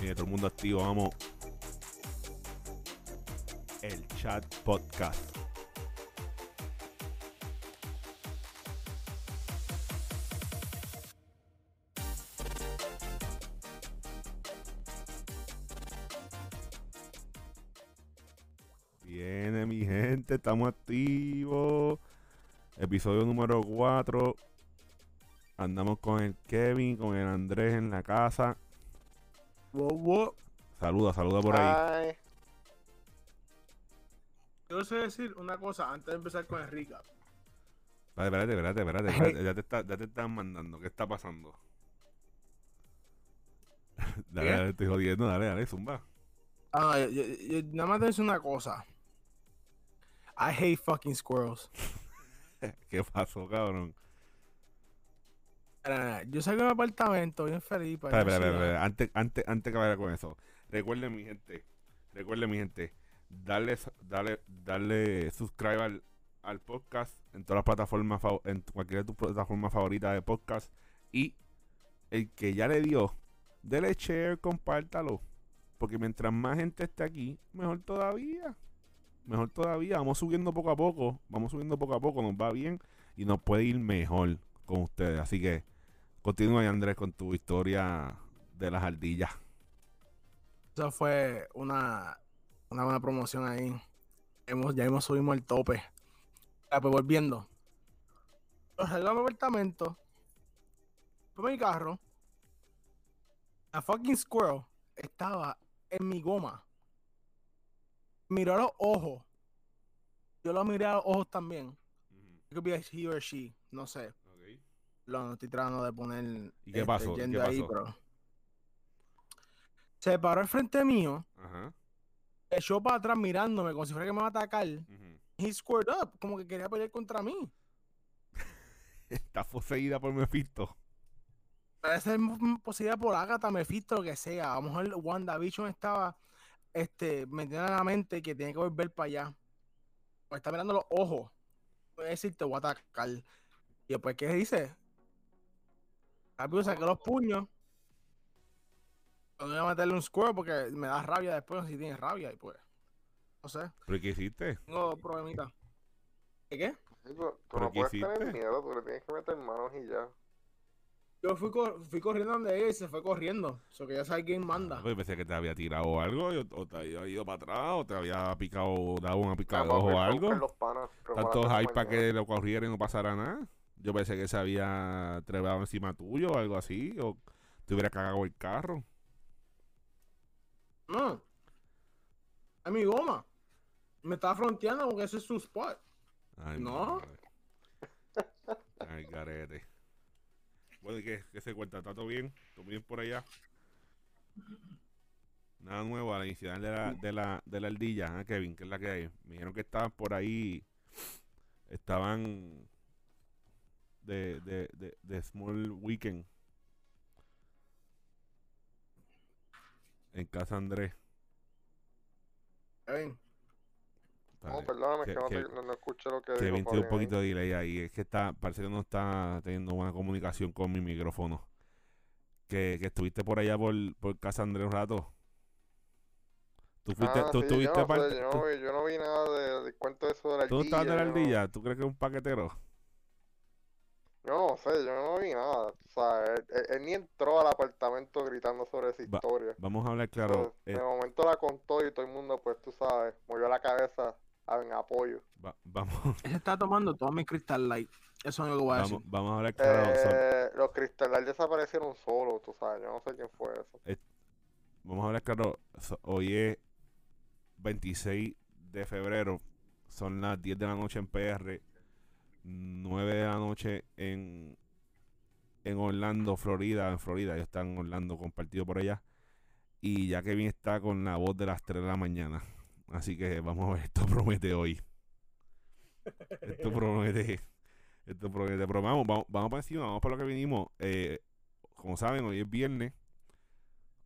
Mire, todo el mundo activo, vamos. El chat podcast. Viene mi gente, estamos activos. Episodio número 4. Andamos con el Kevin, con el Andrés en la casa. Wow. Saluda, saluda por ahí. Ay, Yo sé decir una cosa antes de empezar con el recap. Espérate, espérate, espérate, espérate. Ya, te está- ya te están mandando. ¿Qué está pasando? dale, dale, estoy jodiendo. Dale, dale, zumba. Ah, yo- yo- yo- nada más te decir una cosa. I hate fucking squirrels. ¿Qué pasó, cabrón? Yo salgo de un apartamento bien feliz. para Espera, espera, espera. Antes, antes, antes que vaya con eso. Recuerden, mi gente. Recuerden, mi gente. Darle, darle, darle subscribe al, al podcast en todas las plataformas, en cualquiera de tus plataformas favoritas de podcast. Y el que ya le dio, dele share, compártalo. Porque mientras más gente esté aquí, mejor todavía. Mejor todavía. Vamos subiendo poco a poco. Vamos subiendo poco a poco. Nos va bien y nos puede ir mejor con ustedes. Así que continúa, Andrés, con tu historia de las ardillas. Eso fue una, una buena promoción ahí. Hemos, ya hemos subimos el tope. Ya, pues volviendo. Salgo de mi apartamento. Por mi carro. La fucking squirrel estaba en mi goma. Miró a los ojos. Yo lo miré a los ojos también. It could be a he or she, no sé. Lo no estoy tratando de poner. ¿Y qué este, pasó? ¿Y gender qué ahí, pero- Se paró al frente mío, Ajá. echó para atrás mirándome como si fuera que me va a atacar. ujú. He squared up, como que quería pelear contra mí. Está poseída por Mephisto. Parece posibilidad por Agatha, Mephisto, lo que sea. A lo mejor WandaVision estaba este, metiendo en la mente que tiene que volver para allá. Me está mirando los ojos. Voy a decir, te voy a atacar. Y después, ¿qué dice? Rápido saqué los puños. No voy a meterle un square porque me da rabia después si tienes rabia y pues. No sé, ¿Pero qué hiciste? tengo problemitas. ¿Qué qué? sí, tú ¿Pero no qué puedes hiciste? tener miedo, tú le tienes que meter manos y ya. Yo fui, cor- fui corriendo donde ella y se fue corriendo. Eso que ya sabe quién manda. Pues pensé que te había tirado algo, o o te había ido para atrás, o te había picado, dado una picada de o algo. los panas, pero Tanto para hype que lo corriera y no pasara nada. Yo pensé que se había trepado encima tuyo o algo así, o te hubiera cagado el carro. No. Es mi goma. Me está fronteando porque ese es su spot. Ay, No. madre. Ay, garete. Bueno, ¿y qué, qué se cuenta? ¿Está todo bien? ¿Todo bien por allá? Nada nuevo a la inicial de la, de la, de la ardilla, ¿ah, Kevin? ¿Qué es la que hay? Me dijeron que estaban por ahí, estaban de, de, de, de Small Weekend en casa Andrés. Ven. No, perdóname, que- que, no, que- te- no, no escuché lo que Kevin dijo tiene un poquito de delay ahí. Es que está, parece que no está teniendo buena comunicación con mi micrófono. Que, que estuviste por allá por, por casa Andrés un rato. Tú fuiste, Ah, tú sí, estuviste yo, no parte- sé, yo, tú, no vi, yo no vi nada de, de cuento de eso de la tú no estabas de la ardilla. ¿Tú crees que es un paquetero? Yo no sé, yo no vi nada. O sea, él, él- él ni entró al apartamento gritando sobre esa Va- historia. Vamos a hablar claro. Pues, eh, de momento la contó y todo el mundo, pues tú sabes, movió la cabeza en apoyo. va- vamos, Él está tomando todo mi Crystal Light. Eso es lo voy a vamos, decir. vamos a hablar claro. son- Eh, los cristales desaparecieron solos, tú sabes, yo no sé quién fue eso. vamos a hablar claro. hoy es 26 de febrero. Son las 10 de la noche en PR. 9 de la noche en, en Orlando, Florida. En Florida, ellos están en Orlando compartido por allá. Y ya Kevin está con la voz de las 3 de la mañana. Así que vamos a ver, esto promete hoy. Esto promete. Esto promete. Pero vamos, vamos, vamos para encima, vamos para lo que vinimos. Eh, como saben, hoy es viernes.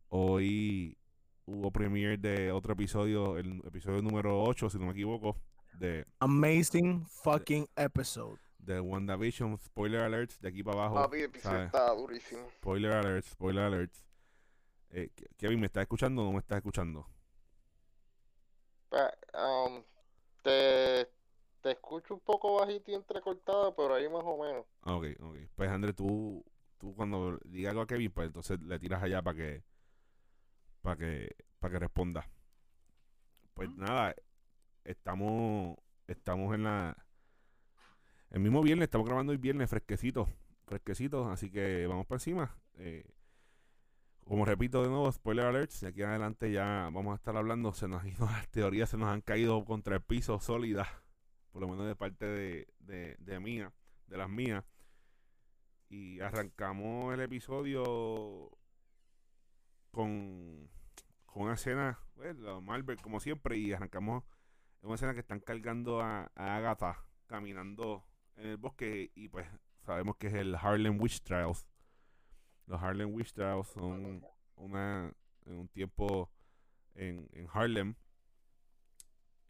Hoy hubo premiere de otro episodio, el episodio número 8, si no me equivoco, de, Amazing fucking episode. de WandaVision. Spoiler alerts de aquí para abajo. Papi, está durísimo. Spoiler alerts, spoiler alerts. Eh, Ke- Kevin, ¿me estás escuchando o no me estás escuchando? Pues, um, te, te escucho un poco bajito y entrecortado, pero ahí más o menos. Ah, ok, ok. Pues André, tú, tú cuando diga algo a Kevin, pues entonces le tiras allá para que, para que, para que responda. Pues nada, estamos, estamos en la, el mismo viernes, estamos grabando el viernes fresquecito, fresquecito, así que vamos para encima. Eh, como repito de nuevo, spoiler alerts, de aquí en adelante ya vamos a estar hablando, se nos han ido las teorías, se nos han caído contra el piso sólidas, por lo menos de parte de, de, de mía, de las mías. Y arrancamos el episodio con, con una escena, pues, la Marvel como siempre, y arrancamos una escena que están cargando a, a Agatha caminando en el bosque y pues sabemos que es el Harlem Witch Trials. Los Harlem Witch Trials son una, en un tiempo en, en Harlem.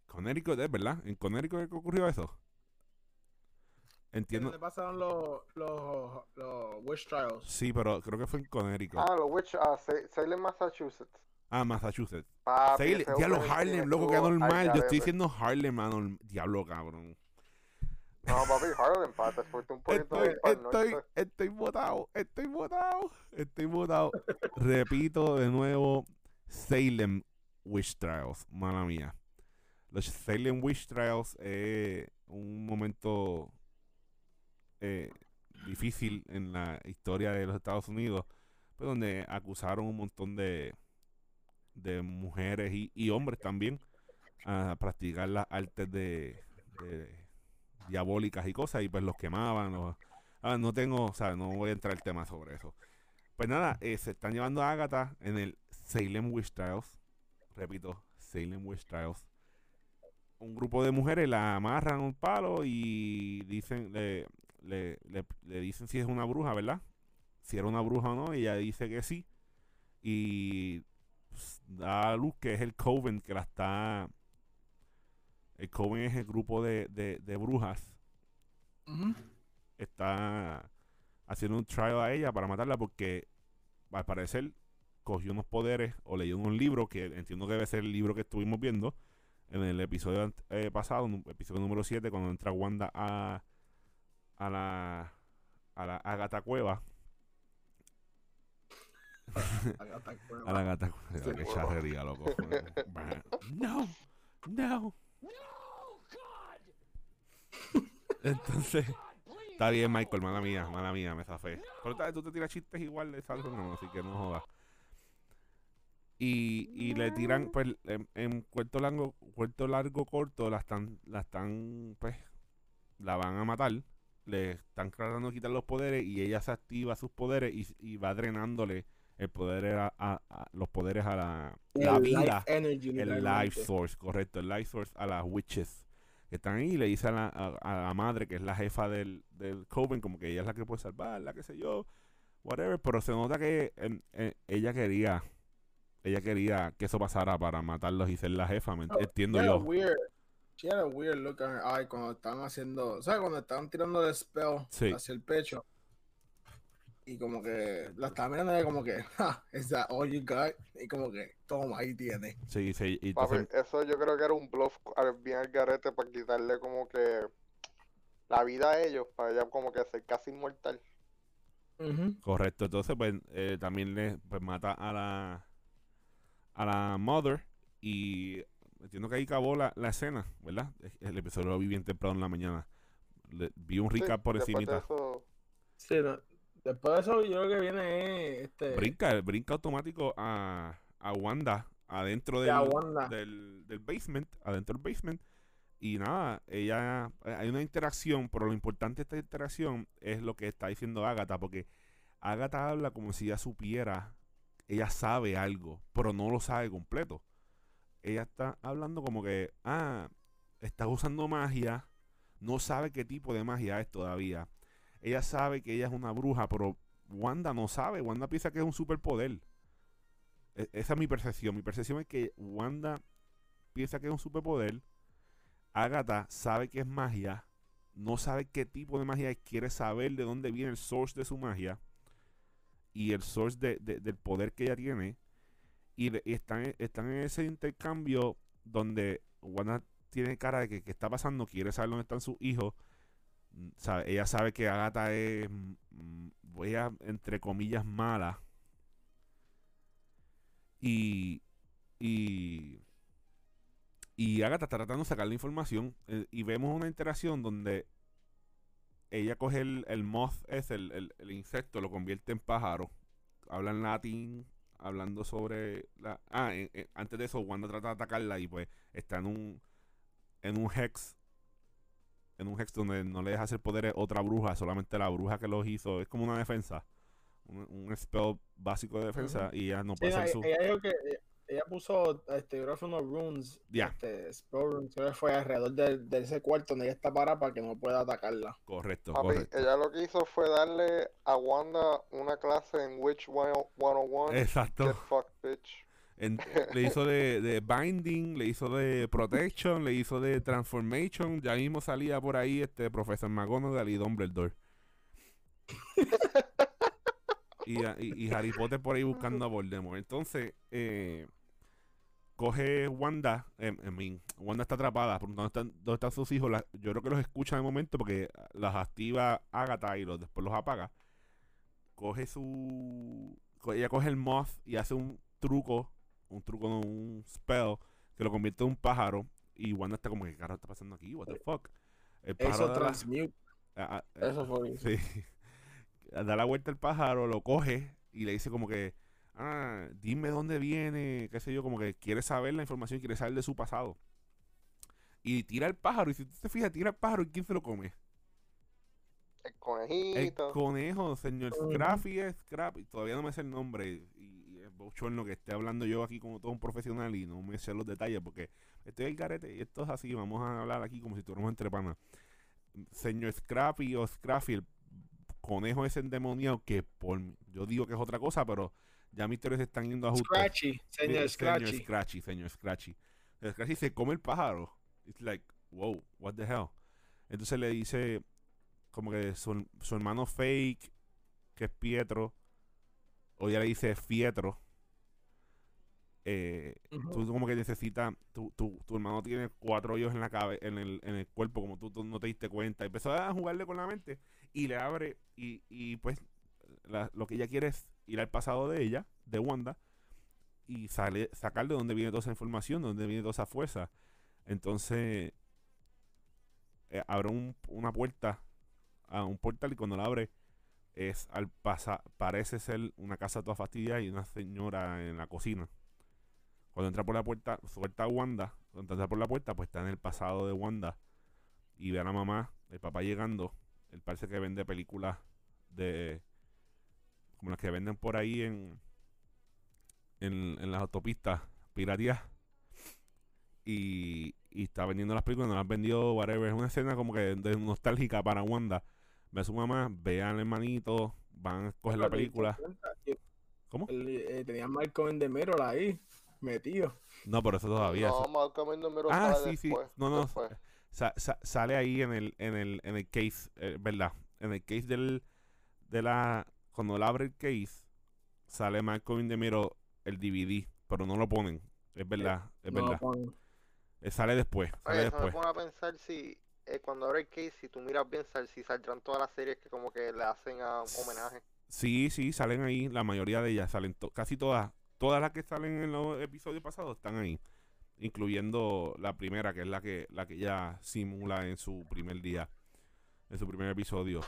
Connecticut, ¿es verdad? ¿En Connecticut que ocurrió eso? Entiendo. ¿Dónde pasaron los, los, los Witch Trials? Sí, pero creo que fue en Connecticut. Ah, los Witch, ah, Sa- Salem, Massachusetts. Ah, Massachusetts. Papi, diablo, Harlem, loco, que anormal. Yo estoy diciendo Harlem, anormal. Diablo, cabrón. No, papi, Harlem, pa, te fuiste un poquito Estoy, estoy, estoy votado, estoy votado, estoy votado. Repito de nuevo, Salem Witch Trials, mala mía. Los Salem Witch Trials es un momento eh, difícil en la historia de los Estados Unidos, pues donde acusaron un montón de, de mujeres y, y hombres también a practicar las artes de, diabólicas y cosas y pues los quemaban. los- ah, no tengo, o sea, no voy a entrar el tema sobre eso. Pues nada, eh, se están llevando a Agatha en el Salem Witch Trials. Repito, Salem Witch Trials. Un grupo de mujeres la amarran un palo y dicen, le, le, le- le dicen si es una bruja, ¿verdad? Si era una bruja o no, y ella dice que sí. Y da a luz que es el Coven que la está. El Coven es el grupo de, de, de brujas está haciendo un trial a ella para matarla porque al parecer cogió unos poderes o leyó un libro que entiendo que debe ser el libro que estuvimos viendo en el episodio eh, pasado, en el episodio número 7, cuando entra Wanda a, a la a la Agatha Cueva. A la Agatha Cueva. Qué huevo. charrería, loco. no, no. Entonces, está bien, Michael, mala mía, mala mía, me zafé. Pero tal, tú te tiras chistes igual de salsa, no, así que no jodas. Y, y le tiran, pues, en, en cuarto largo, cuarto largo corto, la están, la están, pues, la van a matar. Le están tratando de quitar los poderes y ella se activa sus poderes y, y va drenándole el poder a, a- a- los poderes a la, la El vida Life Energy. el life source, correcto, el life source a las witches que están ahí y le dice a la, a, a la madre que es la jefa del, del coven como que ella es la que puede salvarla, qué sé yo, whatever, pero se nota que ella quería ella quería que eso pasara para matarlos y ser la jefa, me Oh, entiendo yo. she had a weird look in her eye cuando estaban haciendo, ¿sabes? Cuando estaban tirando el spell Sí. hacia el pecho. Y como que la estaba mirando ella como que, ja, is that all you got? Y como que, toma, ahí tiene. Sí, sí, y Papi, eso yo creo que era un bluff bien al garete para quitarle como que la vida a ellos, para ella como que ser casi inmortal. Correcto, entonces pues eh, también le pues, mata a la a la mother y entiendo que ahí acabó la, la escena, ¿verdad? El episodio lo vi bien temprano en la mañana. Le- vi un Sí, recap por eso, Sí, no. Después de eso, yo creo que viene este. Brinca, brinca automático a, a Wanda adentro del, Wanda. del, del basement, adentro del basement. Y nada, ella eh, hay una interacción, pero lo importante de esta interacción es lo que está diciendo Agatha, porque Agatha habla como si ella supiera, ella sabe algo, pero no lo sabe completo. Ella está hablando como que, ah, está usando magia, no sabe qué tipo de magia es todavía. Ella sabe que ella es una bruja, pero Wanda no sabe. Wanda piensa que es un superpoder. E- esa es mi percepción. Mi percepción es que Wanda piensa que es un superpoder. Agatha sabe que es magia. No sabe qué tipo de magia es. Quiere saber de dónde viene el source de su magia. Y el source de- de- del poder que ella tiene. Y, están, están en ese intercambio donde Wanda tiene cara de que qué está pasando, quiere saber dónde están sus hijos. Ella sabe que Agatha es, mm, mm, voy a, entre comillas, mala. Y, y, y Agatha está tratando de sacar la información. eh, y vemos una interacción donde ella coge el, el moth, es el, el, insecto, lo convierte en pájaro. Habla en latín, hablando sobre la. Ah, en- en- antes de eso, Wanda trata de atacarla y pues está en un. En un hex. En un hex donde no le deja hacer poderes otra bruja, solamente la bruja que los hizo. Es como una defensa. Un, un spell básico de defensa y ella no Sí, puede ella, hacer su. ella dijo que ella, ella puso, este, creo que unos runes, Ya. este, spell runes, creo que fue alrededor de, de ese cuarto donde ella está parada para que no pueda atacarla. Correcto, Papi, correcto. ella lo que hizo fue darle a Wanda una clase en Witch 101. Exacto. Get fucked, bitch. Le hizo de, Binding, le hizo de Protection, le hizo de Transformation. Ya mismo salía por ahí este Profesor McGonagall y Dumbledore. y, y- Harry Potter por ahí buscando a Voldemort. Entonces, eh, coge Wanda. eh, Wanda está atrapada. ¿por ¿Dónde están, dónde están sus hijos? Yo creo que los escucha de momento porque las activa Agatha y los, después los apaga. Coge su. Ella coge el moth y hace un truco un truco, un spell que lo convierte en un pájaro. Y Wanda está como, ¿qué carajo está pasando aquí? ¿What the fuck? El pájaro Eso da la- transmute, ah, ah, eso fue. sí. da la vuelta el pájaro, lo coge y le dice como que, ah, dime dónde viene, qué sé yo, como que quiere saber la información, quiere saber de su pasado. Y tira el pájaro, y si tú te fijas, tira el pájaro y ¿quién se lo come? El El conejito. conejo, señor. Scrappy Scrappy. Todavía no me sé el nombre. Y, bochorno que esté hablando yo aquí como todo un profesional y no me sé los detalles porque estoy el garete y esto es así. Vamos a hablar aquí como si estuviéramos entre panas. Señor Scrappy o Scrappy, el conejo ese endemoniado que por yo digo que es otra cosa, pero ya mis teorías están yendo a ajustes. Scratchy, señor Señor Scratchy. Scratchy, señor Scratchy. El Scratchy se come el pájaro. It's like, wow, what the hell. Entonces le dice como que su, su hermano fake, que es Pietro, o ya le dice Fietro. Eh, Ujú. tú como que necesitas, tu, tu, tu hermano tiene cuatro hoyos en la cabe, en el, en el cuerpo, como tú, tú no te diste cuenta. Empezó a jugarle con la mente y le abre, y, y pues la- lo que ella quiere es ir al pasado de ella, de Wanda, y sale, sacar de dónde viene toda esa información, de dónde viene toda esa fuerza. Entonces, eh, abre un- una puerta a un portal y cuando la abre es al pasar, parece ser una casa toda fastidiada y una señora en la cocina. Cuando entra por la puerta, suelta a Wanda, cuando entra por la puerta, pues está en el pasado de Wanda y ve a la mamá, el papá llegando, él parece que vende películas de como las que venden por ahí en en, en las autopistas piratías y, y está vendiendo las películas, no las vendió, whatever. Es una escena como que de nostálgica para Wanda. Ve a su mamá, ve al hermanito, van a coger la película. ¿Cómo? el- eh, tenía Mirror ahí, metido. No, pero eso todavía. No, Malcolm in the Middle Ah, sale sí, sí. después, No, no. después. sa- sa- sale ahí en el, en el, en el case, eh, ¿verdad? En el case del, de la, cuando él abre el case, sale Malcolm in the Middle, el DVD, pero no lo ponen. Es verdad, es No verdad. Eh, sale después, sale Oye, eso me después. pone a pensar si eh, cuando abre el case, si tú miras bien, sal- si saldrán todas las series que como que le hacen a homenaje. Sí, sí, salen ahí, la mayoría de ellas salen, to- casi todas, todas las que salen en los episodios pasados están ahí, incluyendo la primera, que es la que, la que ella simula en su primer día, en su primer episodio.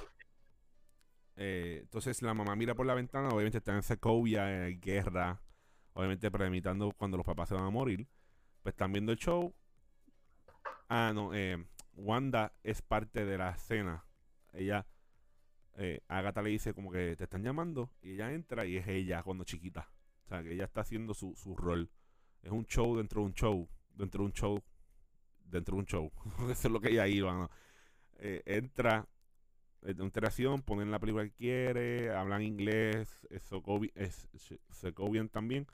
Eh, entonces la mamá mira por la ventana, obviamente está en Secovia, en guerra, obviamente premeditando cuando los papás se van a morir. Pues están viendo el show. Ah, no, eh, Wanda es parte de la escena. Ella eh, Agatha le dice como que te están llamando y ella entra y es ella cuando chiquita. O sea, que ella está haciendo su, su rol. Es un show dentro de un show, dentro de un show, dentro de un show. Eso es lo que ella iba, ¿no? Eh, entra, eh, de interacción, ponen la película que quiere, hablan inglés, Sokovi- es Sh- Sokovian también,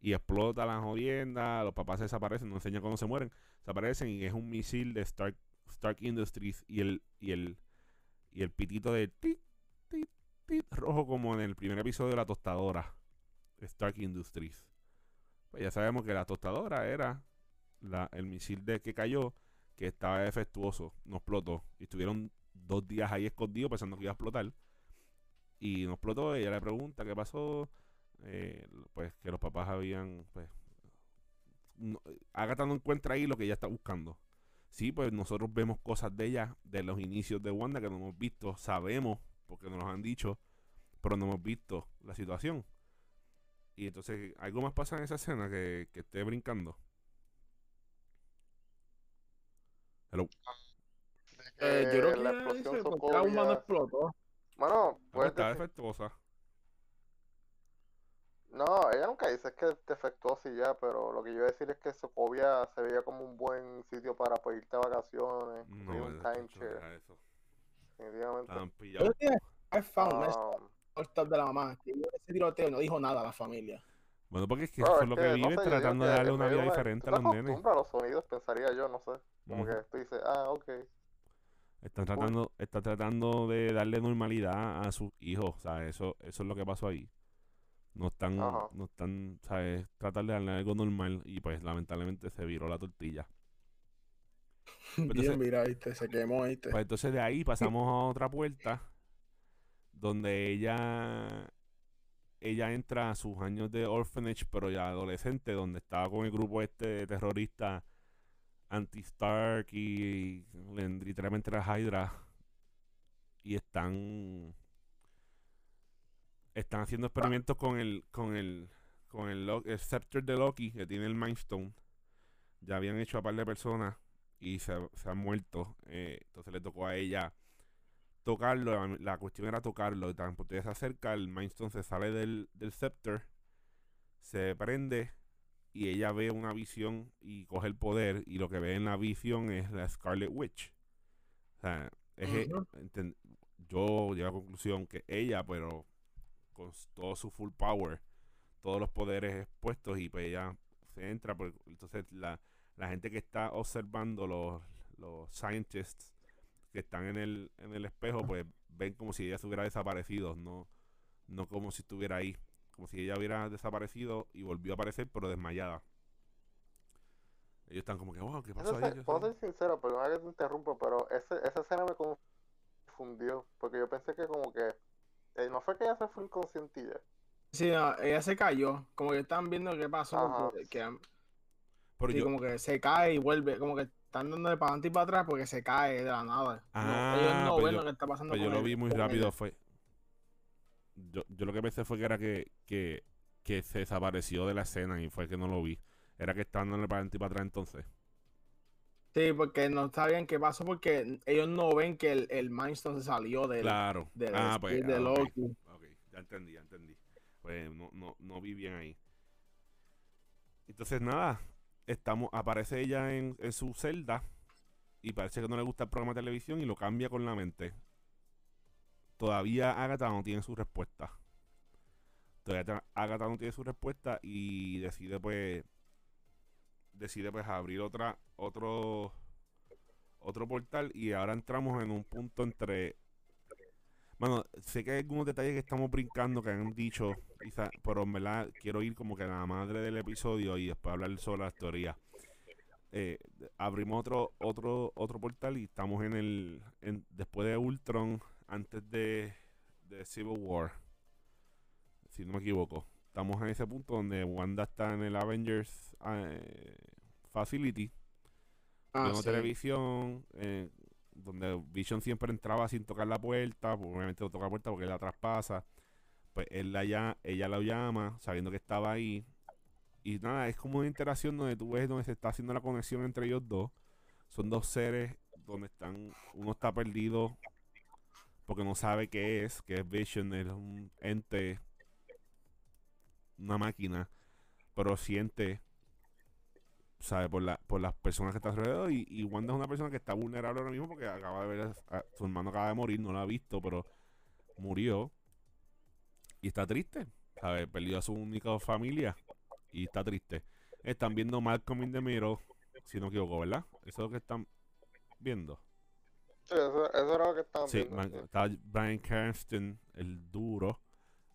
y explota la jodienda, los papás se desaparecen, no enseñan cuando se mueren, se aparecen y es un misil de Stark, Stark Industries y el, y el, y el pitito de tit, tit, tit, rojo como en el primer episodio de la tostadora. Stark Industries. Pues ya sabemos que la tostadora era la, el misil de que cayó, que estaba defectuoso, no explotó. Y estuvieron dos días ahí escondidos pensando que iba a explotar. Y no explotó, ella le pregunta qué pasó. eh, pues que los papás habían, pues, no, Agatha no encuentra ahí lo que ella está buscando. Sí, pues nosotros vemos cosas de ella de los inicios de Wanda que no hemos visto, sabemos, porque nos lo han dicho, pero no hemos visto la situación. Y entonces, algo más pasa en esa escena que, que esté brincando. Hello. Eh, yo creo Eh, que la explosión dice, porque la humana Sokovia- explotó. Bueno, Ah, pues está decir- defectuosa. No, ella nunca dice que es defectuoso y ya, pero lo que yo iba a decir es que Sokovia se veía como un buen sitio para pues, irte a vacaciones, No, un timeshare, definitivamente. Estaban pillados. I found this Um, de la mamá. Que ese tiroteo y no dijo nada a la familia. Bueno, porque es que bro, eso es lo que, que no vive sé, tratando de darle una vida diferente a los nenes. a los sonidos, pensaría yo, no sé. Como que tú dices, ah, ok. Están tratando, está tratando de darle normalidad a sus hijos, ¿sabes? Eso, eso es lo que pasó ahí. No están, Ajá. no están, ¿sabes? Tratar de darle algo normal y pues lamentablemente se viró la tortilla. entonces- Bien, mira, viste, se quemó, viste. Pues entonces de ahí pasamos a otra puerta donde ella ella entra a sus años de orphanage, pero ya adolescente, donde estaba con el grupo este de anti-Stark y, literalmente la Hydra y están están haciendo experimentos con el con el con el, el Scepter de Loki que tiene el Mind Stone. Ya habían hecho a par de personas y se, se han muerto. eh, entonces le tocó a ella tocarlo. La, la cuestión era tocarlo. Y tan pronto se acerca, el Mind Stone se sale del, del Scepter, se prende y ella ve una visión y coge el poder. Y lo que ve en la visión es la Scarlet Witch. O sea, es, yo llego a la conclusión que ella, pero con todo su full power, todos los poderes expuestos y pues ella se entra. Por, entonces la, la gente que está observando, los, los scientists que están en el, en el espejo, pues ven como si ella se hubiera desaparecido, no, no como si estuviera ahí. Como si ella hubiera desaparecido y volvió a aparecer, pero desmayada. Ellos están como que, wow, ¿qué pasó ahí? se- ¿Qué puedo pasó?". ser sincero, perdona que te interrumpa, pero ese, esa escena me confundió, porque yo pensé que como que, eh, no fue que ella se fue inconscientilla. Sí, no, ella se cayó. Como que están viendo qué pasó. Ajá. porque- que, Pero sí, yo, como que se cae y vuelve. Como que están dándole para adelante y para atrás porque se cae de la nada. No, Ah, ellos no pues ven yo- lo que está pasando Pero yo con lo vi muy rápido, fue... Yo, yo lo que pensé fue que era que, que, que se desapareció de la escena y fue que no lo vi. Era que estaban dándole para adelante y para atrás entonces. Sí, porque no sabían qué pasó porque ellos no ven que el, el Mind Stone se salió del, Claro. del ah, pues, de ah, ok, ya entendí, ya entendí. Pues no, no, no vi bien ahí. Entonces nada, estamos, aparece ella en, en su celda y parece que no le gusta el programa de televisión y lo cambia con la mente. Todavía Agatha no tiene su respuesta. Todavía Agatha no tiene su respuesta y decide pues decide pues abrir otra otro otro portal y ahora entramos en un punto entre bueno, sé que hay algunos detalles que estamos brincando que han dicho, quizá, pero en verdad quiero ir como que a la madre del episodio y después hablar sobre las teorías. Eh, abrimos otro otro otro portal y estamos en el en- después de Ultron, antes de, de Civil War, si no me equivoco. Estamos en ese punto donde Wanda está en el Avengers eh, Facility Ah, viendo sí. televisión, eh, donde Vision siempre entraba sin tocar la puerta, pues, obviamente no toca la puerta porque la traspasa, pues él la ya, ella la llama sabiendo que estaba ahí, y nada, es como una interacción donde tú ves donde se está haciendo la conexión entre ellos dos, son dos seres donde están, uno está perdido porque no sabe qué es, que es Vision, es un ente, una máquina, pero siente sabe por la por las personas que están alrededor y, y Wanda es una persona que está vulnerable ahora mismo porque acaba de ver a, su hermano acaba de morir no lo ha visto pero murió y está triste sabe perdió a su única familia y está triste están viendo Malcolm in the Middle si no equivoco verdad eso es lo que están viendo Sí, eso, eso era lo que estaban sí viendo. Man- sí. está Brian Cranston el duro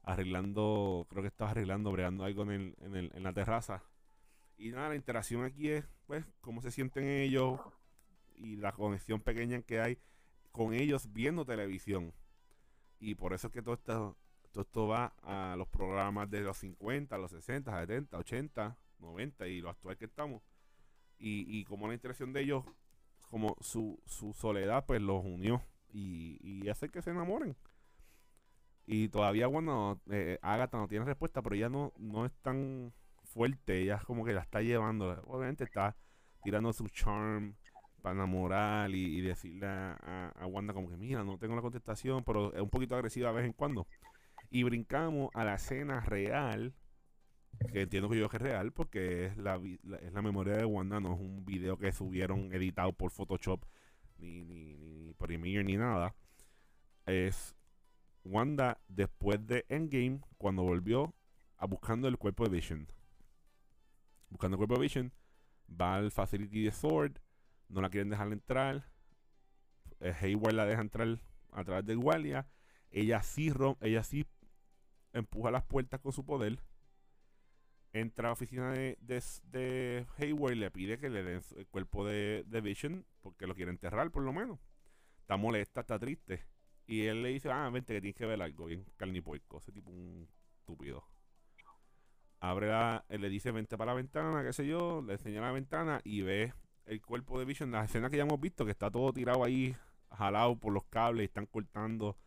arreglando creo que estaba arreglando bregando algo en, el, en, el, en la terraza Y nada, la interacción aquí es, pues, cómo se sienten ellos y la conexión pequeña que hay con ellos viendo televisión. Y por eso es que todo esto, todo esto va a los programas de los 50, los 60, 70, 80, 90 y lo actual que estamos. Y, y como la interacción de ellos, como su, su soledad, pues los unió y, y hace que se enamoren. Y todavía cuando eh, Agatha no tiene respuesta, pero ella no, no es tan fuerte, ella como que la está llevando. Obviamente está tirando su charm para enamorar y, decirle a, Wanda como que mira, no tengo la contestación, pero es un poquito agresiva de vez en cuando. Y brincamos a la escena real, que entiendo que yo que es real, porque es la, es la memoria de Wanda, no es un video que subieron editado por Photoshop, ni, ni, ni Premiere, ni nada. Es Wanda después de Endgame, cuando volvió a buscando el cuerpo de Vision. Buscando de Vision, va al facility de Sword, no la quieren dejar entrar. Eh, Hayward la deja entrar a través del guardia. Ella sí, ella sí empuja las puertas con su poder. Entra a la oficina de, Hayward y le pide que le den el cuerpo de, Vision porque lo quiere enterrar por lo menos. Está molesta, está triste. Y él le dice, ah, vente que tienes que ver algo bien carne y puerco. Ese tipo un estúpido. Abre la, él le dice, vente para la ventana, qué sé yo, le enseña la ventana y ve el cuerpo de Vision, la escena que ya hemos visto, que está todo tirado ahí, jalado por los cables, están cortando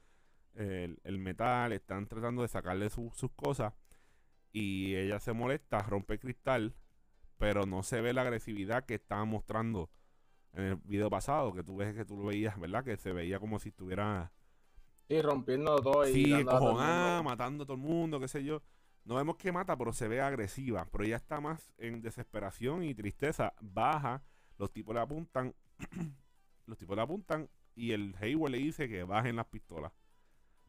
el, el metal, están tratando de sacarle sus cosas. Y ella se molesta, rompe el cristal, pero no se ve la agresividad que estaba mostrando en el video pasado, que tú ves que tú lo veías, ¿verdad? Que se veía como si estuviera Sí, rompiendo todo y Sí, cojonada, matando a todo el mundo, qué sé yo. No vemos que mata, pero se ve agresiva. Pero ella está más en desesperación y tristeza. Baja, los tipos le apuntan. los tipos le apuntan y el Hayward le dice que bajen las pistolas.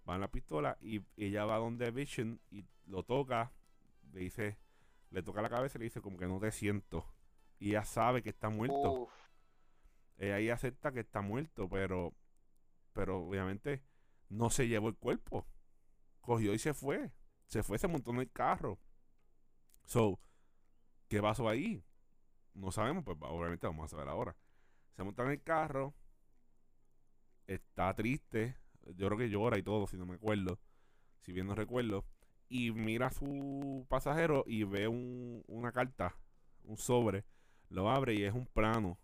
Bajen las pistolas y ella va donde Vision y lo toca. Le dice, le toca la cabeza y le dice como que no te siento. Y ella sabe que está muerto. Uf, Ella ahí acepta que está muerto, pero, pero obviamente no se llevó el cuerpo. Cogió y se fue. Se fue, se montó en el carro. So, ¿qué pasó ahí? No sabemos, pues obviamente vamos a saber ahora. Se monta en el carro. Está triste. Yo creo que llora y todo, si no me acuerdo. Si bien no recuerdo. Y mira a su pasajero y ve un, una carta, un sobre. Lo abre y es un plano.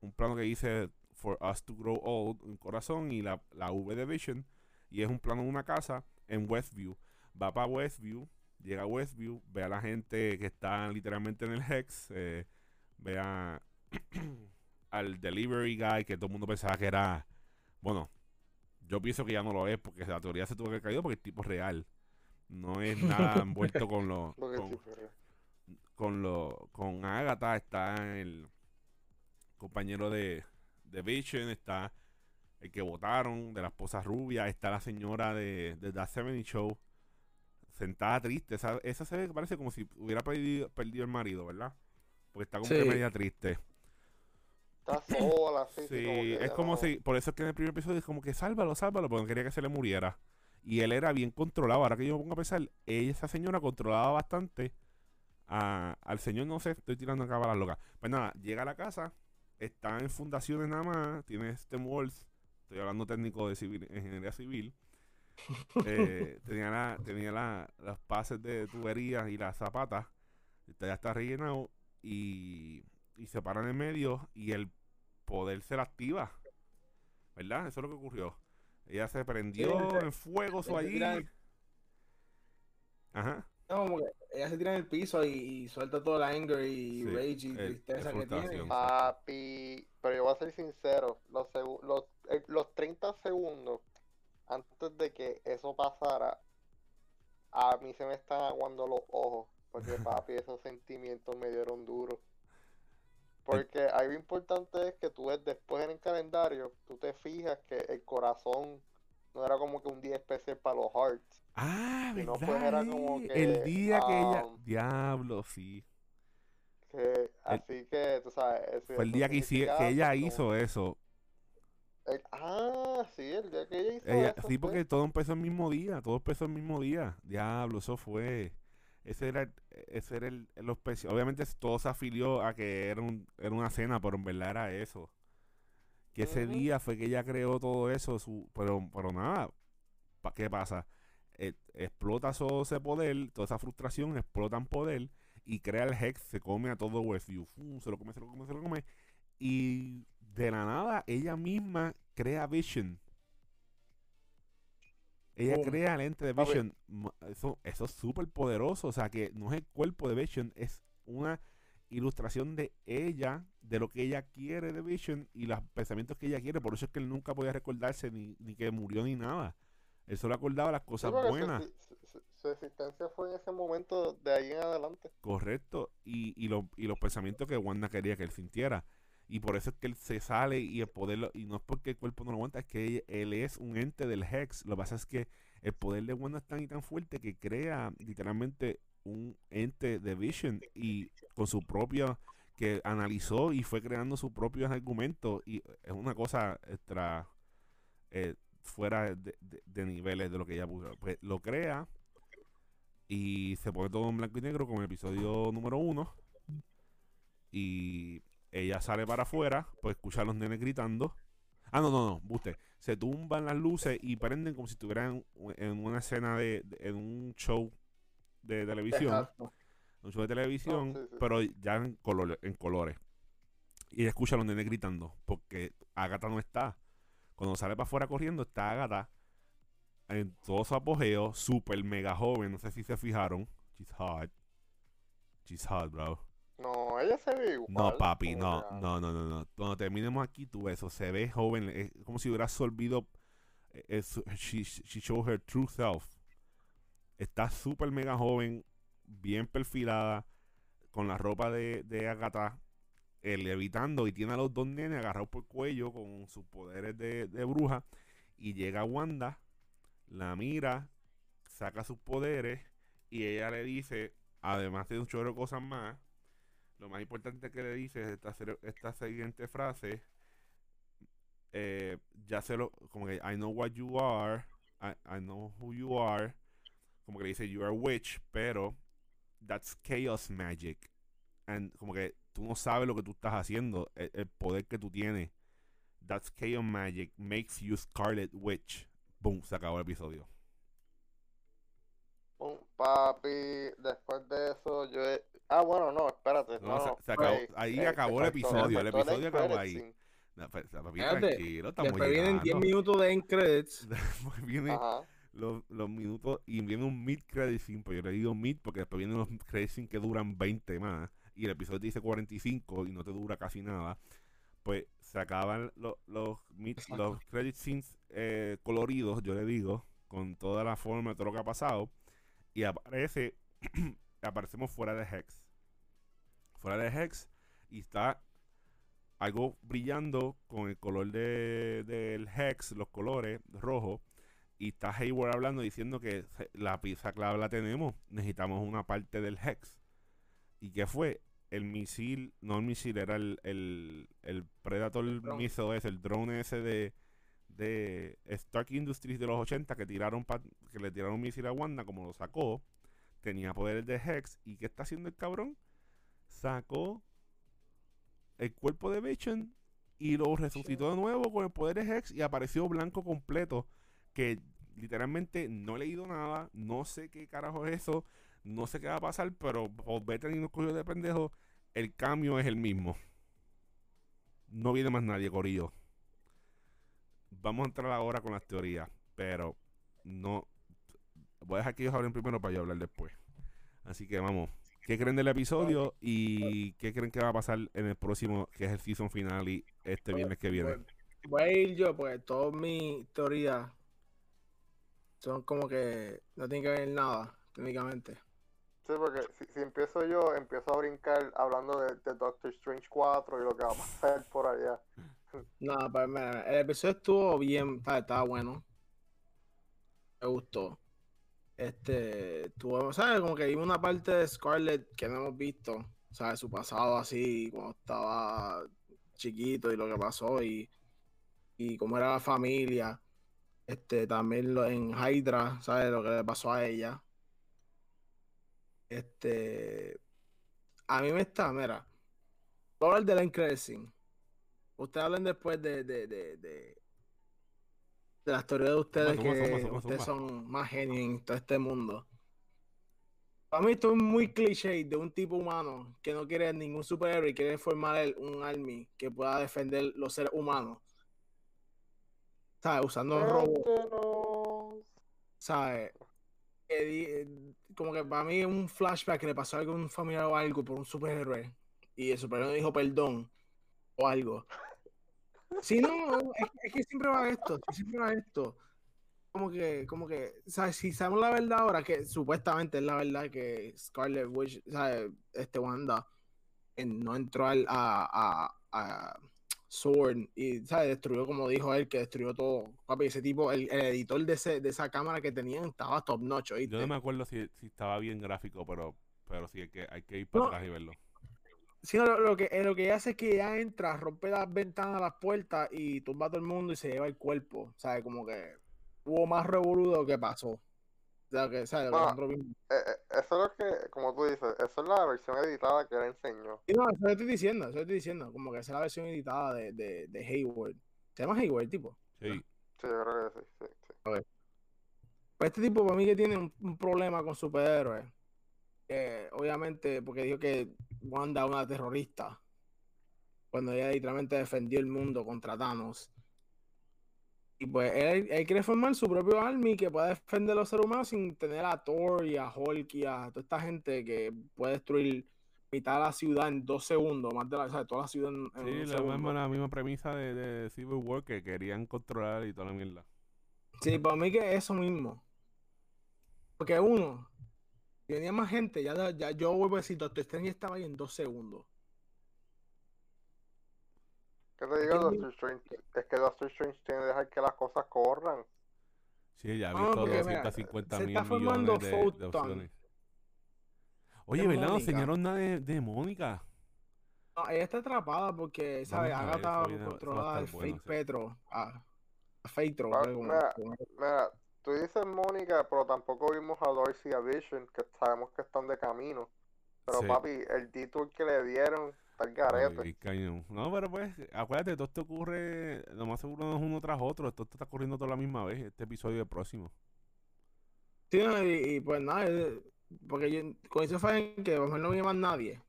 Un plano que dice For Us to Grow Old, un corazón y la, la V de Vision y es un plano de una casa en Westview. Va para Westview, llega a Westview, ve a la gente que está literalmente en el Hex, eh, ve a, al delivery guy que todo el mundo pensaba que era, bueno, yo pienso que ya no lo es porque la teoría se tuvo que caer porque el tipo es real. No es nada envuelto con lo con, lo con Agatha está el compañero de, de Vision, está el que votaron de la esposa rubia, está la señora de, de The 70 Show sentada triste, esa, esa se ve que parece como si hubiera perdido, perdido el marido, ¿verdad? Porque está como Sí. que media triste. Está sola, así, Sí, como que es como no- si, por eso es que en el primer episodio es como que sálvalo, sálvalo, porque no quería que se le muriera. Y él era bien controlado. Ahora que yo me pongo a pensar, ella, esa señora controlaba bastante a- al señor, no sé, estoy tirando acá para las locas. Pues nada, llega a la casa, está en fundaciones nada más, tiene STEM Walls, estoy hablando técnico de civil, ingeniería civil. Eh, tenía la, tenía la, las pases de tuberías y las zapatas, está- ya está rellenado y, y se para en el medio y el poder se la activa. ¿Verdad? Eso es lo que ocurrió. Ella se prendió en fuego tira allí. Ajá. No, como que ella se tira en el piso y, y suelta todo el anger y Sí, rage y el- tristeza el que tiene. Papi, pero yo voy a ser sincero, los, los, eh, los 30 segundos antes de que eso pasara, a mí se me están aguando los ojos, porque papi, esos sentimientos me dieron duro. Porque algo importante es que tú ves después en el calendario, tú te fijas que el corazón no era como que un día especial para los hearts. Ah, Si no, ¿verdad? pues, era como eh? que, el día que ella. um, Diablo, sí. Que, así que, tú sabes, Fue el día que, significaba, que ella pues, hizo eso. El- ah, sí, el día que ella hizo Ella, eso, sí, porque todo empezó el mismo día. Todo empezó el mismo día. Diablo, eso fue. ese era, el- ese era el, el. Obviamente todo se afilió a que era, un, era una cena, pero en verdad era eso. Que ese día fue que ella creó todo eso, su, pero, pero nada, pa- ¿qué pasa? Eh, explota todo ese poder, toda esa frustración, explota en poder y crea el Hex, se come a todo Westview, se lo come, se lo come, se lo come, y de la nada ella misma crea Vision. Ella Boom. crea el ente de. Vision. Eso, eso es súper poderoso. O sea, que no es el cuerpo de Vision, es una ilustración de ella, de lo que ella quiere de Vision y los pensamientos que ella quiere. Por eso es que él nunca podía recordarse ni, ni que murió ni nada. Él solo acordaba las cosas buenas. exi- su, su- su existencia fue en ese momento de ahí en adelante. Correcto. Y, y, lo- y los pensamientos que Wanda quería que él sintiera. Y por eso es que él se sale y el poder, lo- y no es porque el cuerpo no lo aguanta, es que él es un ente del Hex. Lo que pasa es que el poder de Wanda es tan y tan fuerte que crea literalmente un ente de Vision y con su propio, que analizó y fue creando sus propios argumentos. Y es una cosa extra, eh, fuera de, de- de niveles de lo que ella puso. Pues lo crea y se pone todo en blanco y negro con el episodio número uno. Y ella sale para afuera, pues escucha a los nenes gritando. Ah, no, no, no, buste. Se tumban las luces y prenden como si estuvieran en una escena de, de- en un show de televisión. Exacto. Un show de televisión, sí, sí. pero ya en, color- en colores. Y ella escucha a los nenes gritando, porque Agatha no está. Cuando sale para afuera corriendo, está Agatha en todo su apogeo, súper mega joven. No sé si se fijaron. She's hot. She's hot, bro. No, ella se ve igual. No, papi, no, no, no, no, no. Cuando terminemos aquí, tú ves eso. Se ve joven. Es como si hubiera absorbido. eh, eh, she, she showed her true self. Está súper mega joven, bien perfilada, con la ropa de, de Agatha, eh, levitando y tiene a los dos nenes agarrados por el cuello con sus poderes de, de bruja. Y llega Wanda, la mira, saca sus poderes y ella le dice, además de un chorro de cosas más, lo más importante que le dice es esta, esta siguiente frase. eh, ya se lo, como que I know what you are, I, I know who you are, como que le dice you are a witch, pero that's chaos magic. And como que tú no sabes lo que tú estás haciendo, el, el poder que tú tienes. That's chaos magic makes you Scarlet Witch. Boom, se acabó el episodio. Un papi, después de eso, yo. he- Ah, bueno, no, espérate. No, No, se- no, se acabó- ahí eh, acabó el episodio, el episodio acabó ahí. No, pues, papi, tranquilo, estamos Después vienen 10 llegando. minutos de end credits. Después viene Ajá. los, los minutos y viene un mid credit scene, pues yo le digo mid porque después vienen los credit scene que duran 20 más y el episodio te dice 45 y no te dura casi nada. Pues se acaban los los, mid- los credit scenes eh, coloridos, yo le digo, con toda la forma de todo lo que ha pasado y aparece aparecemos fuera de Hex. Fuera de Hex y está algo brillando con el color de, del Hex, los colores rojos. Y está Hayward hablando diciendo que la pieza clave la tenemos. Necesitamos una parte del Hex. ¿Y qué fue? El misil, no el misil, era el, el, el Predator drone. missile ese, el drone ese de, de Stark Industries de los 80 que tiraron que le tiraron un misil a Wanda, como lo sacó, tenía poderes de Hex. ¿Y qué está haciendo el cabrón? Sacó el cuerpo de Vision y lo resucitó de nuevo con el poder de Hex y apareció blanco completo. Que literalmente no he leído nada, no sé qué carajo es eso, no sé qué va a pasar, pero por ver teniendo cogido de pendejo, el cambio es el mismo. No viene más nadie, Corillo. Vamos a entrar ahora con las teorías, pero no. Voy a dejar que ellos hablen primero para yo hablar después. Así que vamos. ¿Qué creen del episodio y qué creen que va a pasar en el próximo, que es el season final y este viernes que viene? Voy- Voy a ir yo, porque todas mis teorías son como que no tienen que ver nada, técnicamente. Sí, porque si, si empiezo yo, empiezo a brincar hablando de, de Doctor Strange 4 y lo que va a pasar por allá. Nada, pues mira, el episodio estuvo bien, estaba bueno. Me gustó. Este, tuvo, ¿sabes? Como que vimos una parte de Scarlett que no hemos visto, ¿sabes? Su pasado así, cuando estaba chiquito y lo que pasó y, y cómo era la familia. Este, también lo, en Hydra, ¿sabes? Lo que le pasó a ella. Este. A mí me está, mira. A hablar de la Increasing. Ustedes hablen después de, de, de, de, de la historia de ustedes, Zumba, que zumba, zumba, ustedes son más genios en todo este mundo. Para mí esto es muy cliché de un tipo humano que no quiere ningún superhéroe y quiere formar un army que pueda defender los seres humanos. ¿Sabes? Usando robots. ¿sabes? Eh, como que para mí es un flashback que le pasó algo a un familiar o algo por un superhéroe y el superhéroe dijo perdón o algo. Sí, no, es, es que siempre va esto, siempre va esto. Como que, como que, ¿sabes? Si sabemos la verdad ahora, que supuestamente es la verdad que Scarlet Witch, ¿sabes? Este Wanda eh, no entró al, a, a, a Sword y, ¿sabes? Destruyó, como dijo él, que destruyó todo. Papi, ese tipo, el, el editor de, ese, de esa cámara que tenían estaba top notch, ¿oíste? Yo no me acuerdo si, si estaba bien gráfico, pero, pero sí hay que, hay que ir para No. atrás y verlo. Sí, no, lo, lo que, eh, lo que hace es que ella entra, rompe las ventanas, las puertas y tumba a todo el mundo y se lleva el cuerpo. ¿Sabes? Como que hubo más revoludo que pasó. O sea, que, ¿sabes? Lo que nosotros vimos. Eh, eh, eso es lo que, como tú dices, eso es la versión editada que él enseñó. Sí, no, eso lo estoy diciendo, eso lo estoy diciendo. Como que esa es la versión editada de, de, de Hayward. ¿Se llama Hayward, tipo? Sí. Sí, yo creo que sí, sí, sí. Pues este tipo para mí que tiene un, un problema con superhéroes. Eh, obviamente, porque dijo que Wanda es una terrorista. Cuando ella literalmente defendió el mundo contra Thanos. Y pues él, él quiere formar su propio army que pueda defender a los seres humanos sin tener a Thor y a Hulk y a toda esta gente que puede destruir mitad de la ciudad en dos segundos, más de la, o sea, toda la ciudad en, en Sí, un la misma, la misma premisa de, de Civil War que querían controlar y toda la mierda. Sí, para mí que es eso mismo. Porque uno, si venía más gente, ya, ya yo vuelvo a decir, Doctor Strange estaba ahí en dos segundos. ¿Qué te digo, Doctor Strange? Es que Doctor Strange tiene que dejar que las cosas corran. Sí, ya he No, visto porque mira, 250 se mil está formando millones de, de opciones. Oye, ¿verdad? No enseñaron nada de, de Mónica. No, ella está atrapada porque, ¿sabes? Agatha eso viene- eso va a controla estar al bueno, fake sí. Petro. A. Ah, ¿sabes? Como- mira. Tú dices Mónica, pero tampoco vimos a Dorsey y a Vision, que sabemos que están de camino. Pero Sí. papi, el detour que le dieron está el garete. cañón. No, pero pues, acuérdate, todo esto ocurre, lo más seguro no es uno tras otro, esto está ocurriendo toda la misma vez, este episodio y el próximo. Sí, no, y, y pues nada, eh, porque yo, con eso fue que a lo mejor no viene más nadie.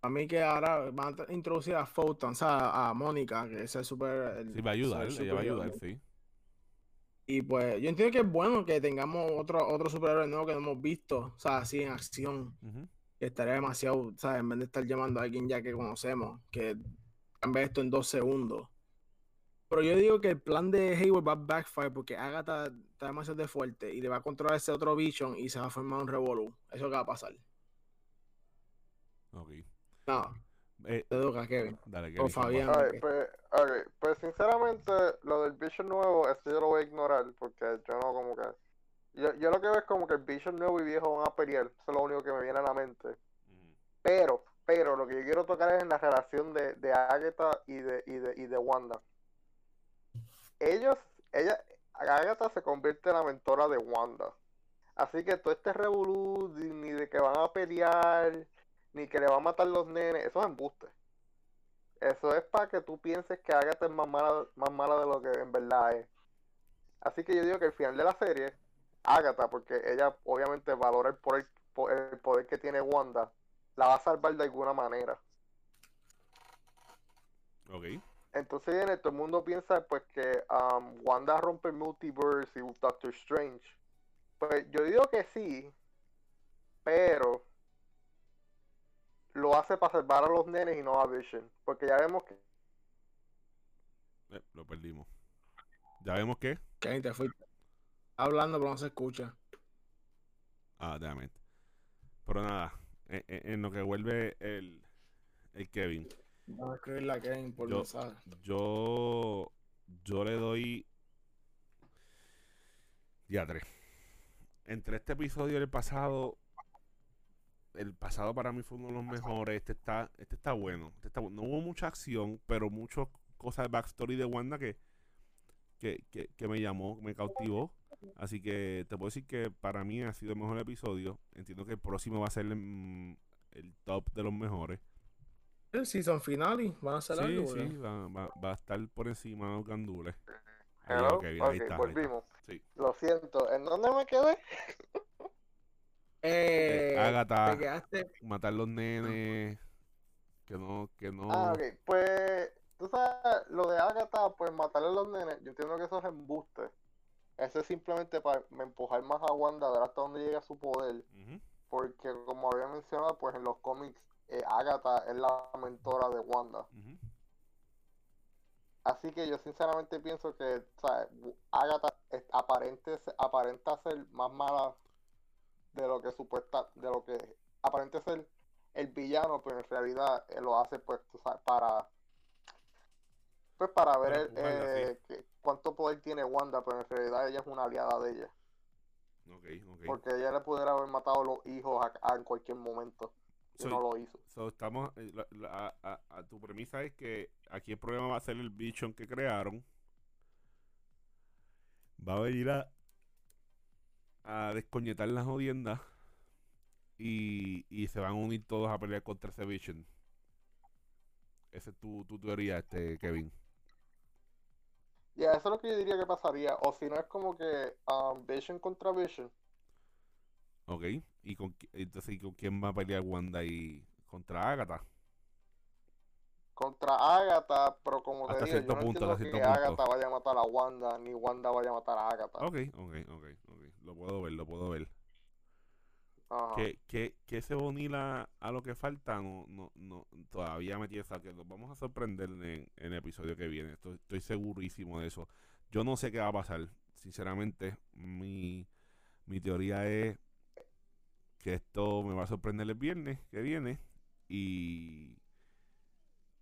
A mí que ahora van a introducir a Photon, o sea, a Mónica, que es el super... el- Sí, va a ayudar, el ella va a ayudar, sí. Y pues yo entiendo que es bueno que tengamos otro, otro superhéroe nuevo que no hemos visto, o sea, así en acción. Que estaría demasiado, ¿sabes? En vez de estar llamando a alguien ya que conocemos, que cambie esto en dos segundos. Pero yo digo que el plan de Hayward va a backfire porque Agatha está demasiado de fuerte y le va a controlar ese otro Vision y se va a formar un revolú. Eso es lo que va a pasar. Ok. No, Eh, te toca, Kevin. dale, O Kevin, zumba. Fabián. Ay, ok. pues, ok, pues sinceramente, lo del Vision nuevo, esto yo lo voy a ignorar, porque yo no como que... Yo, yo lo que veo es como que el Vision nuevo y viejo van a pelear, eso es lo único que me viene a la mente. Ujú. Pero, pero lo que yo quiero tocar es en la relación de, de Agatha y de, y de, y de Wanda. Ellos, ella, Agatha se convierte en la mentora de Wanda. Así que todo este revolú, ni de que van a pelear, ni que le van a matar los nenes, eso es embuste. Eso es para que tú pienses que Agatha es más mala, más mala de lo que en verdad es. Así que yo digo que al final de la serie, Agatha, porque ella obviamente valora el poder, po- el poder que tiene Wanda, la va a salvar de alguna manera. Ok. Entonces viene, todo el mundo piensa pues que um, Wanda rompe el multiverse y Doctor Strange. Pues yo digo que sí, pero lo hace para salvar a los nenes y no a Vision. Porque ya vemos que Eh, lo perdimos. Ya vemos que. Kevin, te fuiste. Hablando, pero no se escucha. Ah, damn it. Pero nada, en, lo que vuelve el, el Kevin, Voy a escribirle a Kevin por Yo- yo, yo le doy. Ya tres. Entre este episodio y el pasado, el pasado para mí fue uno de los mejores. Este está, este está bueno. Este está no hubo mucha acción, pero muchas cosas de backstory de Wanda que, que, que, que me llamó, me cautivó. Así que te puedo decir que para mí ha sido el mejor episodio. Entiendo que el próximo va a ser el, el top de los mejores. El season finale, van a ser Sí, algo, sí, va, va- va a estar por encima de los gandules. Ahí, ahí ahí está. volvimos. Sí. Lo siento, ¿en dónde me quedé? Eh, Agatha. te quedaste Matar los nenes. Que no, que no. Ah, ok, pues, tú sabes, lo de Agatha, pues matarle a los nenes, yo entiendo que eso es embuste. Eso es simplemente para empujar más a Wanda a ver hasta dónde llega su poder. Porque como había mencionado, pues en los cómics, eh, Agatha es la mentora de Wanda. Así que yo sinceramente pienso que, ¿sabes? Agatha es- aparente, aparenta ser más mala de lo que supuesta, de lo que aparente ser el villano, pero en realidad eh, lo hace pues, tú sabes, para pues para ver el, eh, que- cuánto poder tiene Wanda, pero en realidad ella es una aliada de ella. Ok, ok. Porque ella le pudiera haber matado a los hijos a, a- en cualquier momento. Y So- no lo hizo. So, estamos, eh, la- la- a, a- a tu premisa es que aquí el problema va a ser el Vision que crearon. Va a venir a, a descoñetar las jodiendas y, y se van a unir todos a pelear contra ese Vision. Esa es tu, tu teoría, este Kevin. Ya, eso es lo que yo diría que pasaría. O si no es como que um, Vision contra Vision. Ok. ¿Y con, entonces, ¿y con quién va a pelear Wanda y contra Agatha? contra Agatha, pero como te Hasta digo, yo no punto, entiendo que punto. Agatha vaya a matar a Wanda, ni Wanda vaya a matar a Agatha. Ok, ok, ok, ok. Lo puedo ver, lo puedo ver. Ajá. que, que, que se va a lo que falta, no, no, no, todavía me tiene que nos vamos a sorprender en, en el episodio que viene. Estoy, estoy segurísimo de eso. Yo no sé qué va a pasar. Sinceramente, mi, mi teoría es que esto me va a sorprender el viernes que viene. Y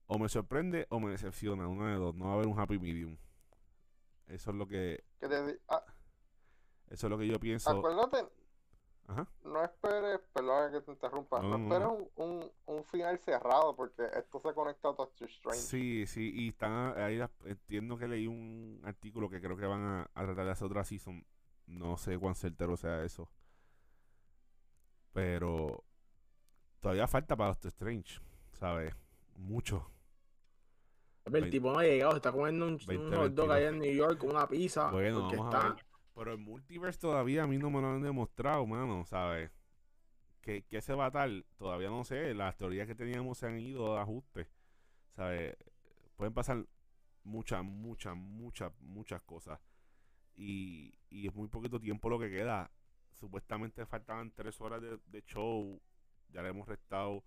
o me sorprende o me decepciona. Una de dos. No va a haber un happy medium. Eso es lo que, Que te ah, eso es lo que yo pienso. acuérdate, Ajá. no esperes, perdona que te interrumpa, No, no, no, esperes no. un, un, un final cerrado porque esto se conecta a Doctor Strange. Sí, sí, y están ahí, entiendo que leí un artículo que creo que van a, a tratar de hacer otra season. No sé cuán certero sea eso. Pero todavía falta para Doctor Strange, ¿sabes? Mucho. El tipo no ha llegado, se está comiendo un, 20, un hot dog 22. allá en New York con una pizza. Bueno, porque está. Pero el multiverse todavía a mí no me lo han demostrado, mano, ¿sabes? ¿Qué, qué se va a tal? Todavía no sé. Las teorías que teníamos se han ido a ajuste, ¿sabes? Pueden pasar muchas, muchas, muchas, muchas cosas. Y, y es muy poquito tiempo lo que queda. Supuestamente faltaban tres horas de, de show. Ya le hemos restado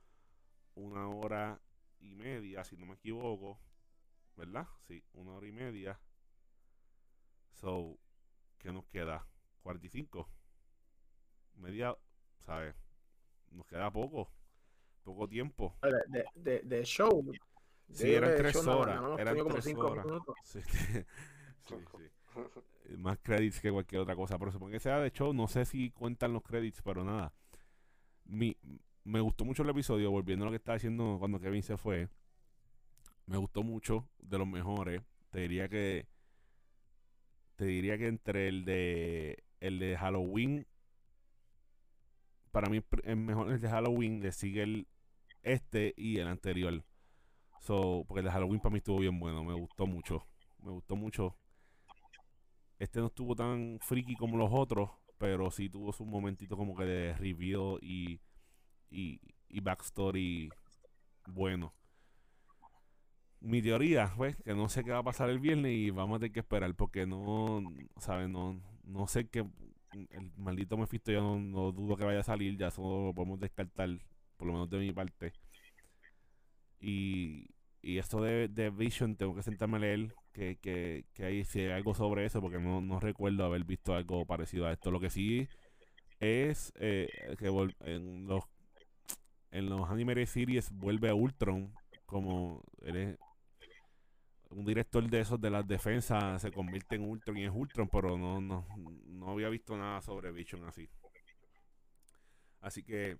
una hora y media, si no me equivoco. ¿Verdad? Sí, una hora y media. So, ¿qué nos queda? 45. Media, ¿sabes? Nos queda poco. Poco tiempo. De, de, de show. Sí, eran tres show horas. Eran tres cinco horas. minutos. Sí, sí, sí. Más credits que cualquier otra cosa. Pero supongo que sea de show. No sé si cuentan los credits, pero nada. Mi, me gustó mucho el episodio. Volviendo a lo que estaba diciendo cuando Kevin se fue. Me gustó mucho. De los mejores. Te diría que. Te diría que entre el de. El de Halloween. Para mí el mejor el de Halloween. Le sigue el. Este y el anterior. So, porque el de Halloween para mí estuvo bien bueno. Me gustó mucho. Me gustó mucho. Este no estuvo tan freaky como los otros, pero sí tuvo su momentito como que de reveal y, y, y backstory bueno. Mi teoría, pues, que no sé qué va a pasar el viernes y vamos a tener que esperar porque no, ¿sabes? No, no sé qué. El maldito Mephisto yo no, no dudo que vaya a salir, ya eso lo podemos descartar, por lo menos de mi parte. Y, y esto de, de Vision, tengo que sentarme a leer que, que, que hay, si algo sobre eso, porque no, no recuerdo haber visto algo parecido a esto. Lo que sí es eh, que en los en los animated series vuelve a Ultron como eres un director de esos de las defensas se convierte en Ultron y es Ultron pero no no no había visto nada sobre Vision así así que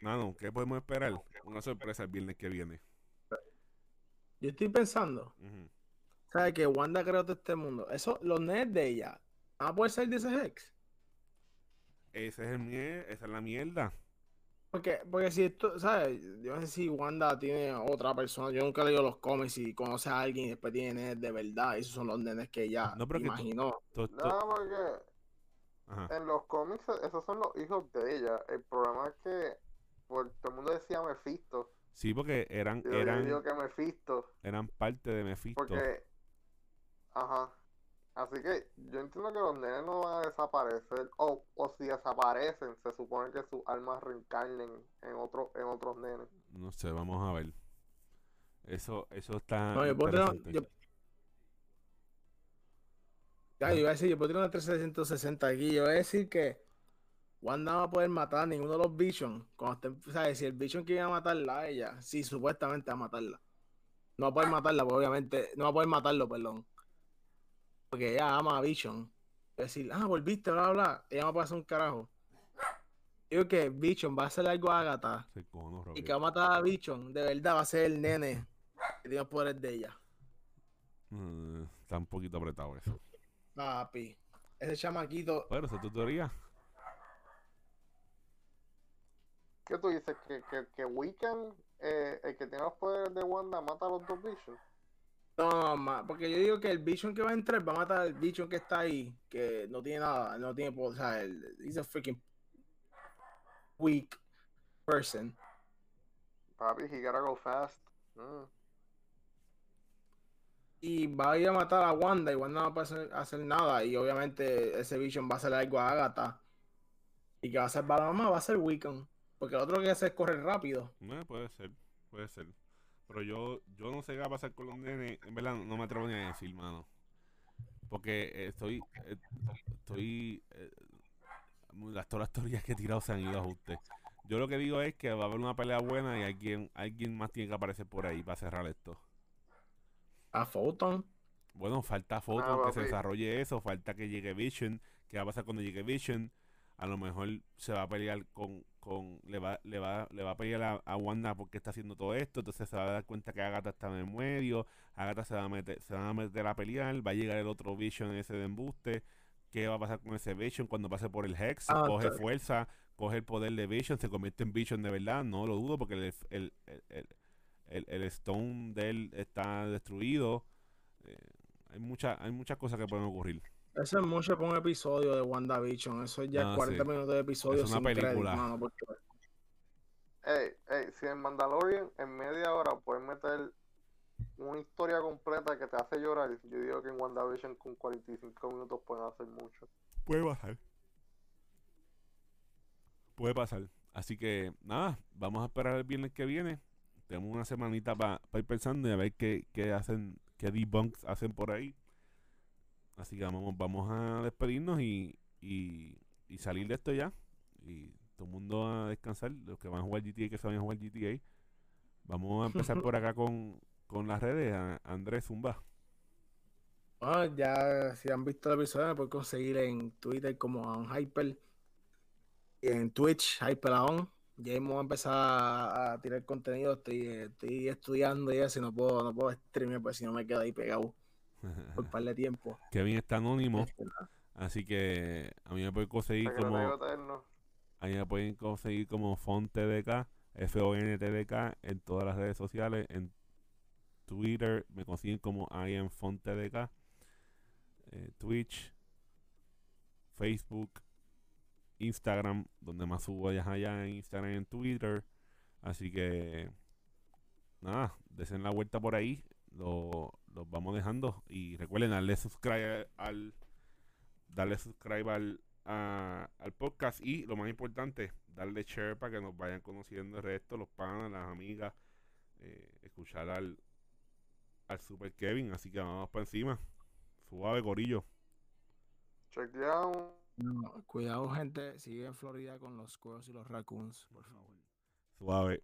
nada ¿qué podemos esperar? una sorpresa el viernes que viene Yo estoy pensando, Ujú. ¿sabes? Que Wanda creó todo este mundo. Eso, los nenes de ella, ¿Van a poder salir de ese Hex? Ese es el mier- esa es la mierda. Porque, porque si esto, ¿sabes? Yo no sé si Wanda tiene otra persona. Yo nunca he leído los cómics y conoce a alguien y después tiene nenes de verdad. Esos son los nenes que ella No, pero que tú- imaginó. To- No, porque ajá. en los cómics esos son los hijos de ella. El problema es que pues, todo el mundo decía Mephisto. Sí, porque eran, Yo, yo eran, digo que Mephisto. eran parte de Mephisto. Porque, ajá. Así que yo entiendo que los nenes no van a desaparecer. O, o si desaparecen, se supone que sus almas reencarnen en, otro, en otros nenes. No sé, vamos a ver. Eso, eso está No, yo puedo tener- yo- Ya, yo iba a decir, yo puedo tener una 360 aquí. Yo voy a decir que Wanda no va a poder matar a ninguno de los Vision. Cuando esté, ¿sabes? Si el Vision quiere matarla a ella, sí, supuestamente va a matarla. No va a poder matarla, pues obviamente, no va a poder matarlo, perdón. Porque ella ama a Vision. Va a decir, ah, volviste, bla, bla, bla. Ella no va a pasar un carajo. Yo creo que Vision va a hacer algo a Agatha Se cojonó, y que va a matar a Vision. De verdad va a ser el nene que tiene los poderes de ella. Mm, está un poquito apretado eso. Papi, ese chamaquito. Bueno, esa es tu teoría. ¿Qué tú dices? ¿Que, que, que Wiccan, eh, el que tiene los poderes de Wanda, mata a los dos Vision? No, ma, porque yo digo que el Vision que va a entrar va a matar al Vision que está ahí, que no tiene nada, no tiene poder. O sea, el, he's a freaking weak person. Papi, he gotta go fast. Mm. Y va a ir a matar a Wanda y Wanda no va a hacer, hacer nada. Y obviamente ese Vision va a hacer algo a Agatha. Y que va a salvar a la mamá va a ser Wiccan. Porque lo otro que hace es correr rápido. No, puede ser, puede ser. Pero yo, yo no sé qué va a pasar con los nenes. En verdad, no me atrevo ni a decir, mano. Porque eh, estoy, eh, estoy, eh, las todas las teorías que he tirado se han ido a ajuste. Yo lo que digo es que va a haber una pelea buena y alguien, alguien más tiene que aparecer por ahí para cerrar esto. A Photon. Bueno, falta Ah, que se desarrolle eso, falta que llegue Vision. ¿Qué va a pasar cuando llegue Vision? A lo mejor se va a pelear con, con le va, le va, le va a pelear a, a Wanda porque está haciendo todo esto, entonces se va a dar cuenta que Agatha está en el medio, Agatha se va a meter, se van a meter a pelear, va a llegar el otro Vision ese de embuste, ¿qué va a pasar con ese Vision cuando pase por el Hex? Ah, coge fuerza, coge el poder de Vision, se convierte en Vision de verdad, no lo dudo porque el, el, el, el- el- el Stone de él está destruido. Eh, hay, mucha, hay muchas cosas que pueden ocurrir. Eso es mucho para un episodio de WandaVision. Eso es ya Ah, 40 sí. minutos de episodio Es una sin crédito, película. mano, porque- Ey, ey, si en Mandalorian en media hora pueden meter una historia completa que te hace llorar, yo digo que en WandaVision con 45 minutos pueden hacer mucho. Puede pasar. Puede pasar. Así que nada, vamos a esperar el viernes que viene. Tenemos una semanita para ir pensando y a ver qué, qué hacen, qué debunks hacen por ahí. Así que vamos, vamos a despedirnos y, y, y salir de esto ya. Y todo el mundo a descansar. Los que van a jugar GTA, que a jugar GTA. Vamos a empezar por acá con, con las redes. Andrés Zumba. Ah, ya si han visto el episodio, me pueden conseguir en Twitter como Hyper y en Twitch, Hyperaon. Ya vamos a empezar a, tirar contenido. Estoy, estoy estudiando y eso, y no puedo, no puedo streamear, pues si no me quedo ahí pegado por par de tiempo. Kevin está anónimo. Este. Así que a mí me pueden conseguir como a mí me pueden conseguir como FonTDK, F-O-N-T-D-K en todas las redes sociales, en Twitter me consiguen como I am FonTDK, eh, Twitch, Facebook, Instagram, donde más subo allá allá en Instagram y en Twitter. Así que nada, desen la vuelta por ahí, lo, los vamos dejando y recuerden darle subscribe al darle subscribe al, a- al podcast y lo más importante, darle share para que nos vayan conociendo el resto, los panas, las amigas, eh, escuchar al, al Super Kevin, así que vamos para encima. Suave, gorillo. Check down. No, cuidado, gente. Sigue en Florida con los squirrels y los raccoons, por favor. Suave.